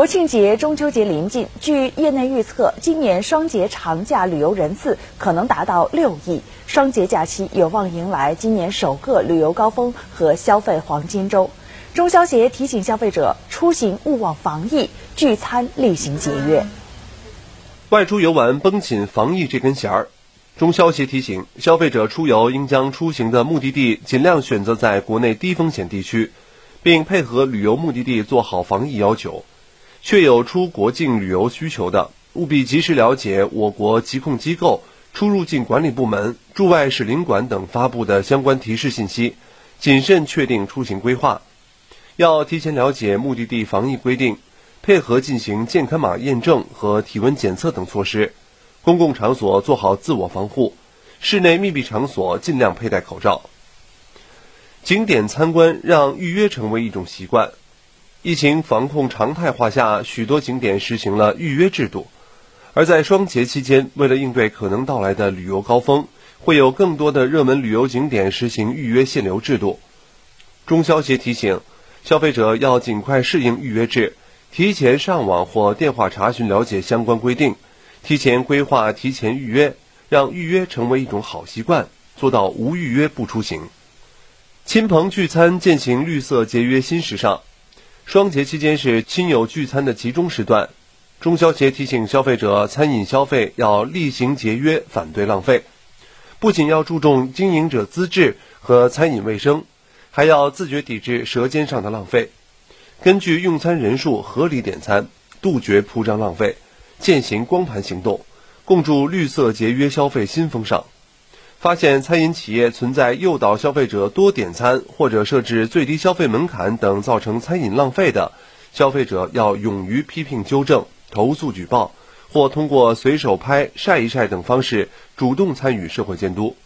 国庆节、中秋节临近，据业内预测，今年双节长假旅游人次可能达到六亿，双节假期有望迎来今年首个旅游高峰和消费黄金周。中消协提醒消费者，出行勿忘防疫，聚餐厉行节约。外出游玩绷紧防疫这根弦儿，中消协提醒消费者出游应将出行的目的地尽量选择在国内低风险地区，并配合旅游目的地做好防疫要求。确有出国境旅游需求的，务必及时了解我国疾控机构、出入境管理部门、驻外使领馆等发布的相关提示信息，谨慎确定出行规划。要提前了解目的地防疫规定，配合进行健康码验证和体温检测等措施。公共场所做好自我防护，室内密闭场所尽量佩戴口罩。景点参观让预约成为一种习惯。疫情防控常态化下，许多景点实行了预约制度。而在双节期间，为了应对可能到来的旅游高峰，会有更多的热门旅游景点实行预约限流制度。中消协提醒，消费者要尽快适应预约制，提前上网或电话查询了解相关规定，提前规划、提前预约，让预约成为一种好习惯，做到无预约不出行。亲朋聚餐践行绿色节约新时尚。双节期间是亲友聚餐的集中时段，中消协提醒消费者，餐饮消费要厉行节约，反对浪费。不仅要注重经营者资质和餐饮卫生，还要自觉抵制舌尖上的浪费。根据用餐人数合理点餐，杜绝铺张浪费，践行光盘行动，共筑绿色节约消费新风尚。发现餐饮企业存在诱导消费者多点餐或者设置最低消费门槛等造成餐饮浪费的，消费者要勇于批评纠正、投诉举报，或通过随手拍、晒一晒等方式主动参与社会监督。